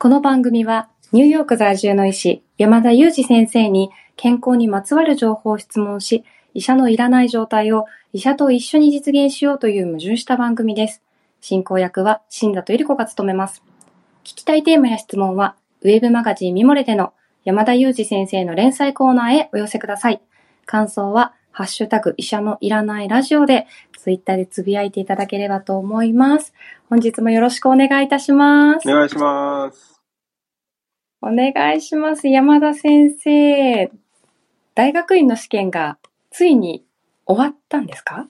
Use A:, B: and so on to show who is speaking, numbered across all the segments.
A: この番組はニューヨーク在住の医師山田裕二先生に健康にまつわる情報を質問し、医者のいらない状態を医者と一緒に実現しようという矛盾した番組です。進行役は新田とゆり子が務めます。聞きたいテーマや質問は、ウェブマガジンミモレでの山田裕二先生の連載コーナーへお寄せください。感想は、ハッシュタグ医者のいらないラジオで、ツイッターでつぶやいていただければと思います。本日もよろしくお願いいたします。
B: お願いします。
A: お願いします。山田先生。大学院の試験がついに終わったんですか？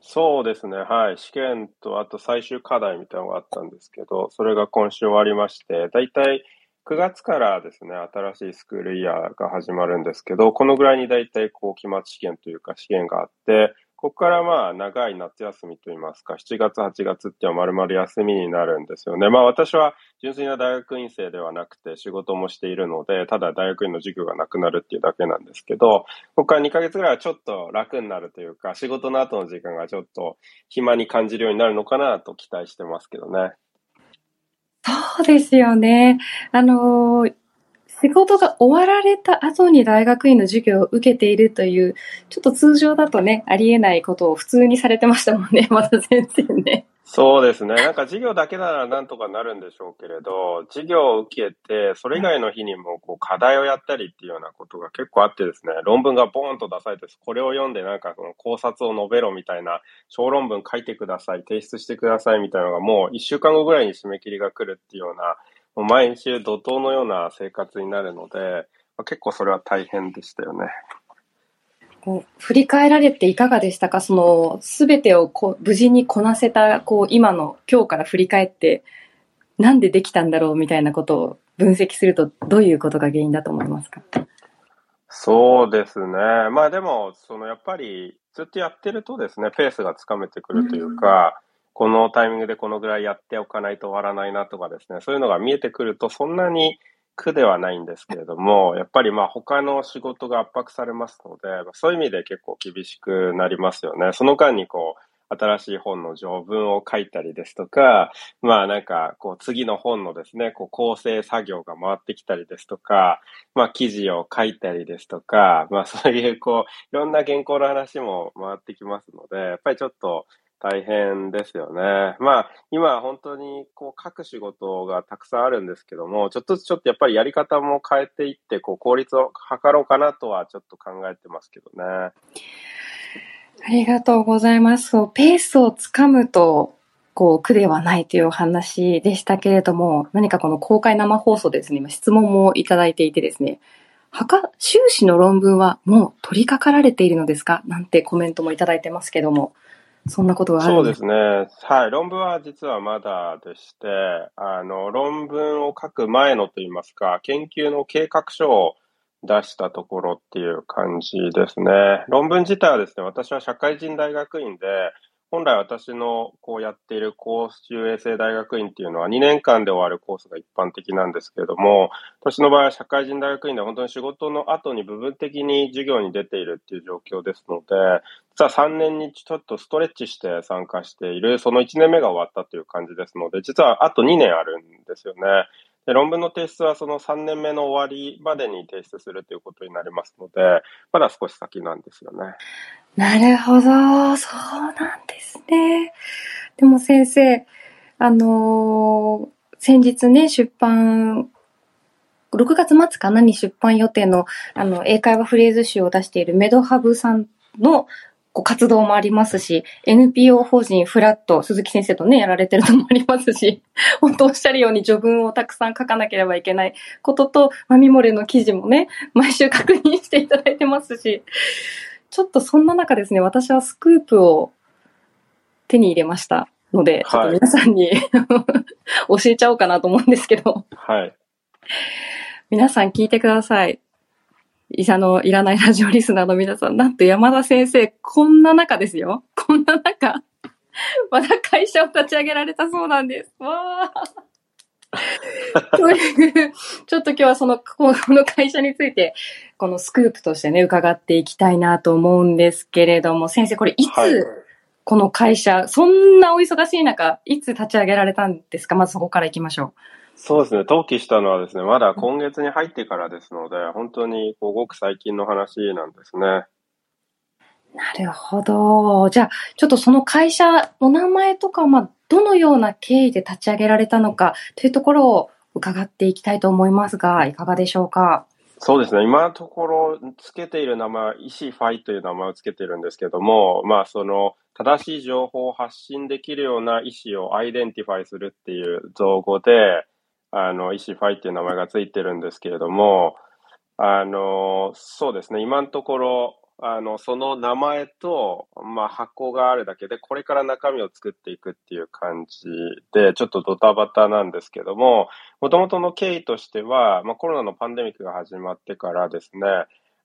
B: そうですね。はい。試験と、あと最終課題みたいなのがあったんですけど、それが今週終わりまして、だいたい9月からですね、新しいスクールイヤーが始まるんですけど、このぐらいにだいたいこう、期末試験というか試験があって、ここからまあ、長い夏休みといいますか、7月、8月っていうのは丸々休みになるんですよね。まあ私は純粋な大学院生ではなくて仕事もしているので、ただ大学院の授業がなくなるっていうだけなんですけど、ここから2ヶ月ぐらいはちょっと楽になるというか、仕事の後の時間がちょっと暇に感じるようになるのかなと期待してますけどね。
A: そうですよね。あの仕事が終わられた後に大学院の授業を受けているという、ちょっと通常だとね、ありえないことを普通にされてましたもんね、また先生ね。
B: そうですね。なんか授業だけならなんとかなるんでしょうけれど、授業を受けて、それ以外の日にもこう課題をやったりっていうようなことが結構あってですね、論文がボーンと出されて、これを読んでなんかその考察を述べろみたいな小論文書いてください、提出してくださいみたいなのがもう一週間後ぐらいに締め切りが来るっていうような、もう毎週怒涛のような生活になるので、結構それは大変でしたよね。
A: こう振り返られていかがでしたか？その、すべてをこう無事にこなせた、こう、今の、今日から振り返って、なんでできたんだろうみたいなことを分析すると、どういうことが原因だと思いますか？
B: そうですね。まあでも、そのやっぱりずっとやってるとですね、ペースがつかめてくるというか、このタイミングでこのぐらいやっておかないと終わらないなとかですね、そういうのが見えてくるとそんなに苦ではないんですけれども、やっぱりまあ他の仕事が圧迫されますので、そういう意味で結構厳しくなりますよね。その間にこう、新しい本の序文を書いたりですとか、まあなんかこう次の本のですね、こう構成作業が回ってきたりですとか、まあ記事を書いたりですとか、まあそういうこう、いろんな原稿の話も回ってきますので、やっぱりちょっと大変ですよね。まあ今本当にこう書く仕事がたくさんあるんですけども、ちょっとずつちょっとやっぱりやり方も変えていって、こう効率を図ろうかなとはちょっと考えてますけどね。
A: ありがとうございます。ペースをつかむと、こう、苦ではないというお話でしたけれども、何かこの公開生放送ですね、今質問もいただいていてですね、はか、修士の論文はもう取り掛かられているのですか？なんてコメントもいただいてますけども、そんなことがある
B: そ
A: んで
B: うですすね。はい。論文は実はまだでして、あの、論文を書く前のといいますか、研究の計画書を出したところっていう感じですね。論文自体はですね、私は社会人大学院で、本来私のこうやっている公衆衛生大学院っていうのは2年間で終わるコースが一般的なんですけれども、私の場合は社会人大学院で本当に仕事の後に部分的に授業に出ているっていう状況ですので、実は3年にちょっとストレッチして参加している、その1年目が終わったという感じですので、実はあと2年あるんですよね。で論文の提出はその3年目の終わりまでに提出するということになりますので、まだ少し先なんですよね。
A: なるほど、そうなんですね。でも先生、あのー先日ね、出版、6月末かなに出版予定の、あの、英会話フレーズ集を出しているメドハブさんのこう活動もありますし、NPO 法人フラット、鈴木先生とね、やられてるのもありますし、本当おっしゃるように序文をたくさん書かなければいけないことと、マミモレの記事もね、毎週確認していただいてますし、ちょっとそんな中ですね、私はスクープを手に入れましたので、ちょっと皆さんに 教えちゃおうかなと思うんですけど、
B: はい。
A: 皆さん聞いてください。医者のいらないラジオリスナーの皆さん、なんと山田先生、こんな中ですよ。こんな中、まだ会社を立ち上げられたそうなんです。わー。というちょっと今日はその、この会社について、このスクープとしてね、伺っていきたいなと思うんですけれども、先生、これいつ、
B: はい
A: この会社、そんなお忙しい中、いつ立ち上げられたんですか？まずそこから行きましょ
B: そうですね。登記したのはですね、まだ今月に入ってからですので、本当にこうごく最近の話なんですね。な
A: るほど。じゃあ、ちょっとその会社、お名前とか、まあ、どのような経緯で立ち上げられたのかというところを伺っていきたいと思いますが、いかがでしょうか？
B: そうですね。今のところ、つけている名前は、イシファイという名前をつけているんですけども、まあ、その、正しい情報を発信できるような医師を identify するっていう造語で、あの、イシファイっていう名前がついてるんですけれども、あの、そうですね。今のところ、あの、その名前と、まあ、箱があるだけで、これから中身を作っていくっていう感じで、ちょっとドタバタなんですけども、もともとの経緯としては、まあ、コロナのパンデミックが始まってからですね、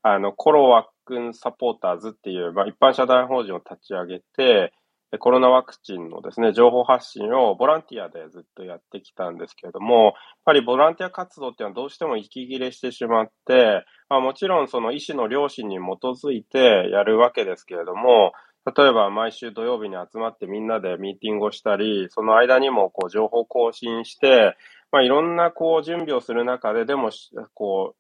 B: あの、コロワックンサポーターズっていう、まあ、一般社団法人を立ち上げて、コロナワクチンのですね、情報発信をボランティアでずっとやってきたんですけれども、やっぱりボランティア活動っていうのはどうしても息切れしてしまって、まあ、もちろんその医師の良心に基づいてやるわけですけれども、例えば毎週土曜日に集まってみんなでミーティングをしたり、その間にもこう情報更新して、まあ、いろんなこう準備をする中で、でもこ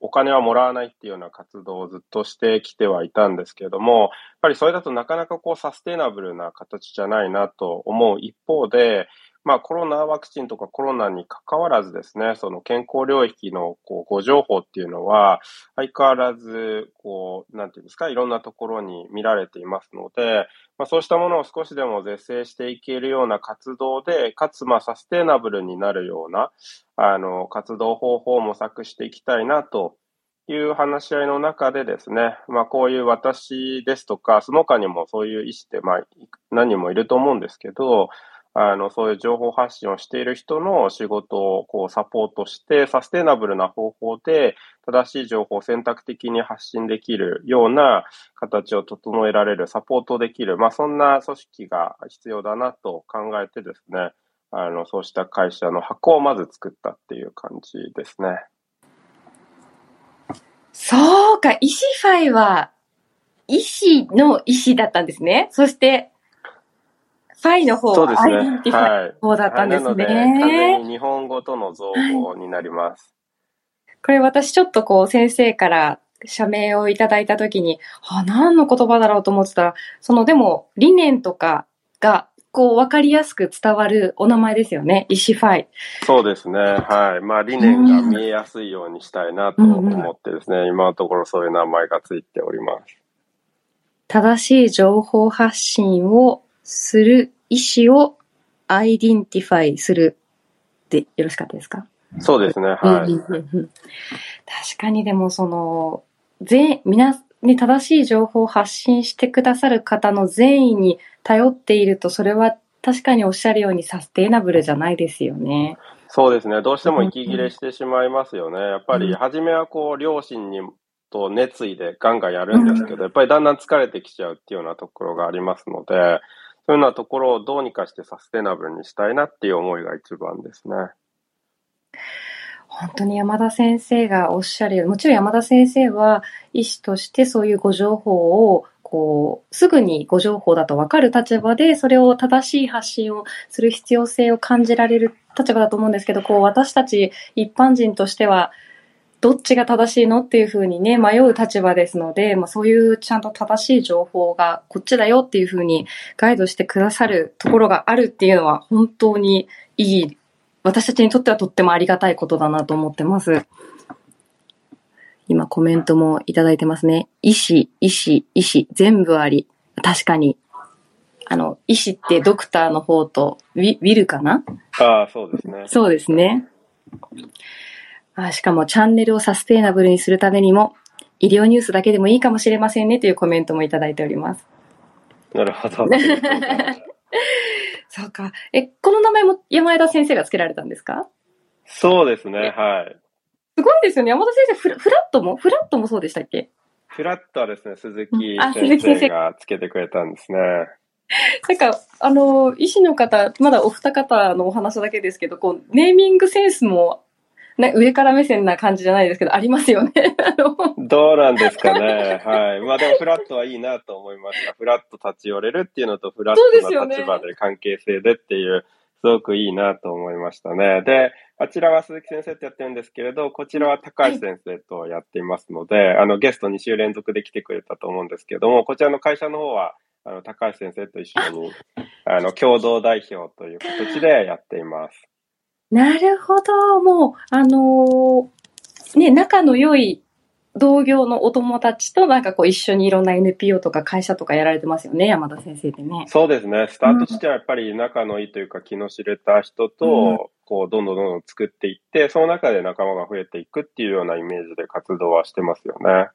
B: お金はもらわないっていうような活動をずっとしてきてはいたんですけれども、やっぱりそれだとなかなかこうサステナブルな形じゃないなと思う一方で、まあコロナワクチンとかコロナに関わらずですね、その健康領域のこうご情報っていうのは、相変わらず、こう、なんていうんですか、いろんなところに見られていますので、まあそうしたものを少しでも是正していけるような活動で、かつまあサステイナブルになるような、あの、活動方法を模索していきたいなという話し合いの中でですね、まあこういう私ですとか、その他にもそういう医師ってまあ何人もいると思うんですけど、あの、そういう情報発信をしている人の仕事をこうサポートして、サステナブルな方法で正しい情報を選択的に発信できるような形を整えられる、サポートできる、まあそんな組織が必要だなと考えてですね、あの、そうした会社の箱をまず作ったっていう感じですね。
A: そうか、イシファイは、医師の医師だったんですね。そして、ファイの方
B: そうですね。
A: はい。方だったんですね。はい、なので、完
B: 全に日本語との造語になります。
A: これ私ちょっとこう先生から社名をいただいたときに、あ、何の言葉だろうと思ってたら、そのでも理念とかがこう分かりやすく伝わるお名前ですよね。イシファイ。
B: そうですね。はい。まあ理念が見えやすいようにしたいなと思ってですね、うんうん、今のところそういう名前がついております。
A: 正しい情報発信をする医師を identify するでよろしかったですか？
B: そうですね、はい。確
A: かにでもその、全、皆、ね、正しい情報を発信してくださる方の善意に頼っていると、それは確かにおっしゃるようにサステイナブルじゃないですよね。
B: そうですね。どうしても息切れしてしまいますよね。やっぱり、初めはこう、両親にと熱意でガンガンやるんですけど、やっぱりだんだん疲れてきちゃうっていうようなところがありますので、そういうようなところをどうにかしてサステナブルにしたいなっていう思いが一番ですね。
A: 本当に山田先生がおっしゃる、もちろん山田先生は医師としてそういうご情報をこう、すぐにご情報だと分かる立場で、それを正しい発信をする必要性を感じられる立場だと思うんですけど、こう、私たち一般人としては、どっちが正しいのっていうふうにね、迷う立場ですので、まあそういうちゃんと正しい情報がこっちだよっていうふうにガイドしてくださるところがあるっていうのは本当にいい、私たちにとってはとってもありがたいことだなと思ってます。今コメントもいただいてますね。医師、医師、医師、全部あり。確かに。あの、医師ってドクターの方とウィウィルかな？
B: ああ、そうですね。
A: そうですね。あしかもチャンネルをサステイナブルにするためにも、医療ニュースだけでもいいかもしれませんねというコメントもいただいております。
B: なるほど。
A: そうか。え、この名前も山枝先生が付けられたんですか？
B: そうですね、はい。
A: すごいですよね。山田先生、フラフラットも？フラットもそうでしたっけ？
B: フラットはですね、鈴木先生が付けてくれたんですね。
A: なんか、あの、医師の方、まだお二方のお話だけですけど、こう、ネーミングセンスもね、上から目線な感じじゃないですけど、ありますよね。
B: どうなんですかね。はい。まあでも、フラットはいいなと思いました。フラット立ち寄れるっていうのと、フラットな立場で関係性でっていう、すごくいいなと思いましたね。で、あちらは鈴木先生とやってるんですけれど、こちらは高橋先生とやっていますので、はい、あの、ゲスト2週連続で来てくれたと思うんですけども、こちらの会社の方は、あの、高橋先生と一緒に、あの、共同代表という形でやっています。
A: なるほど。もう、あのー、ね、仲の良い同業のお友達となんかこう一緒にいろんな NPO とか会社とかやられてますよね、山田先生ってね。
B: そうですね。スタートしてはやっぱり仲のいいというか気の知れた人と、こうどんどんどんどん作っていって、その中で仲間が増えていくっていうようなイメージで活動はしてますよね。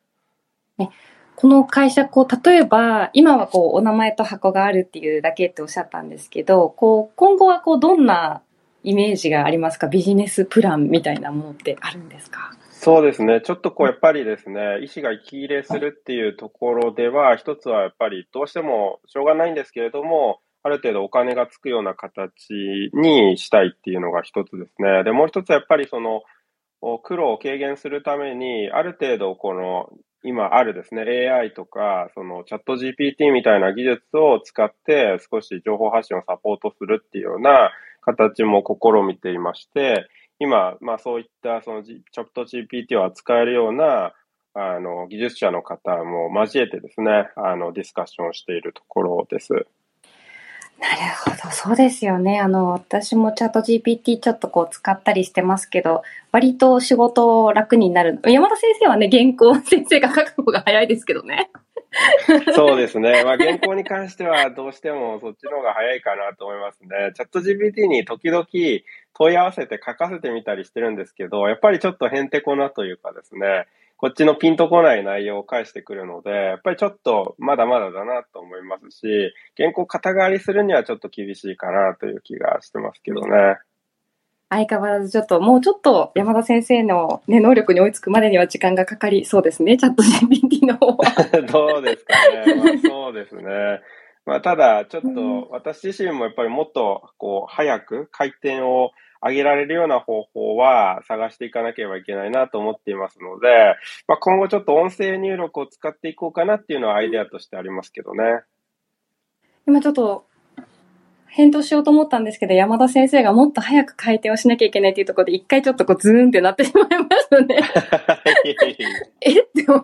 A: ねこの会社、こう、例えば、今はこう、お名前と箱があるっていうだけっておっしゃったんですけど、こう、今後はこう、どんなイメージがありますか？ビジネスプランみたいなものってあるんですか？
B: そうですね。ちょっとこう、やっぱりですね、医師が息切れするっていうところでは、一つはやっぱりどうしてもしょうがないんですけれども、ある程度お金がつくような形にしたいっていうのが一つですね。で、もう一つはやっぱりその、苦労を軽減するために、ある程度この、今あるですね、AI とか、そのチャット GPT みたいな技術を使って少し情報発信をサポートするっていうような形も試みていまして、今、まあそういったそのチャット GPT を扱えるようなあの技術者の方も交えてですね、あのディスカッションしているところです。
A: なるほど、そうですよね。あの、私もチャット GPT ちょっとこう使ったりしてますけど、割と仕事楽になる。山田先生はね、原稿先生が書く方が早いですけどね。
B: そうですね。まあ、原稿に関してはどうしてもそっちの方が早いかなと思いますね。チャット GPT に時々問い合わせて書かせてみたりしてるんですけど、やっぱりちょっとへんてこなというかですね、こっちのピンとこない内容を返してくるので、やっぱりちょっとまだまだだなと思いますし、原稿肩代わりするにはちょっと厳しいかなという気がしてますけどね。
A: 相変わらずちょっと、もうちょっと山田先生の、ね、能力に追いつくまでには時間がかかりそうですね、チャット GPT の方は。
B: どうですかね。まあ、そうですね。まあ、ただ、ちょっと私自身もやっぱりもっとこう早く回転を上げられるような方法は探していかなければいけないなと思っていますので、まあ、今後ちょっと音声入力を使っていこうかなっていうのはアイデアとしてありますけどね。
A: 今ちょっと返答しようと思ったんですけど、山田先生がもっと早く回転をしなきゃいけないっていうところで、一回ちょっとこうズーンってなってしまいましたね。え？って思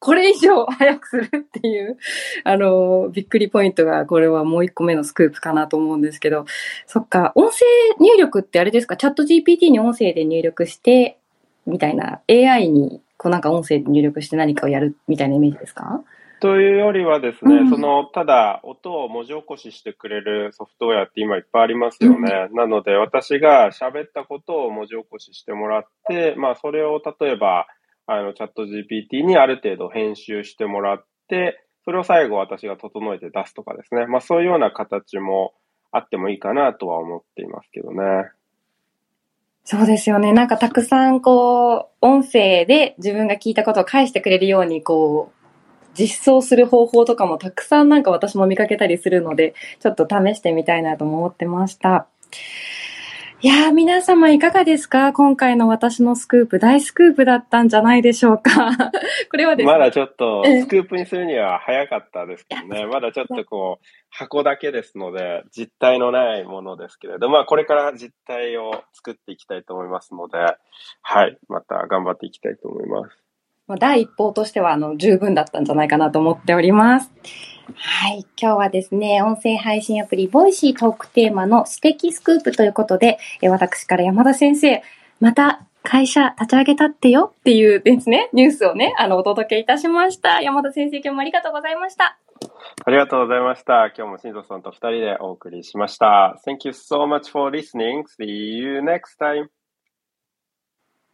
A: これ以上早くするっていう、あの、びっくりポイントが、これはもう一個目のスクープかなと思うんですけど、そっか、音声入力ってあれですか？チャット GPT に音声で入力して、みたいな、AI に、こうなんか音声で入力して何かをやるみたいなイメージですか？
B: というよりはですね、うん、その、ただ、音を文字起こししてくれるソフトウェアって今いっぱいありますよね。うん、なので、私が喋ったことを文字起こししてもらって、まあ、それを例えば、あの、チャット GPT にある程度編集してもらって、それを最後私が整えて出すとかですね。まあそういうような形もあってもいいかなとは思っていますけどね。
A: そうですよね。なんかたくさんこう、音声で自分が聞いたことを返してくれるようにこう、実装する方法とかもたくさんなんか私も見かけたりするので、ちょっと試してみたいなと思ってました。いやー、皆様いかがですか？今回の私のスクープ、大スクープだったんじゃないでしょうか これはです
B: ね。まだちょっと、スクープにするには早かったですけどね。まだちょっとこう、箱だけですので、実体のないものですけれど、まあ、これから実体を作っていきたいと思いますので、はい、また頑張っていきたいと思います。
A: まあ第一報としては、あの、十分だったんじゃないかなと思っております。はい。今日はですね、音声配信アプリ、ボイシートークテーマの指摘スクープということで、え私から山田先生、また会社立ち上げたってよっていうですね、ニュースをね、あの、お届けいたしました。山田先生、今日もありがとうございました。
B: ありがとうございました。今日も新藤さんと二人でお送りしました。Thank you so much for listening. See you next time.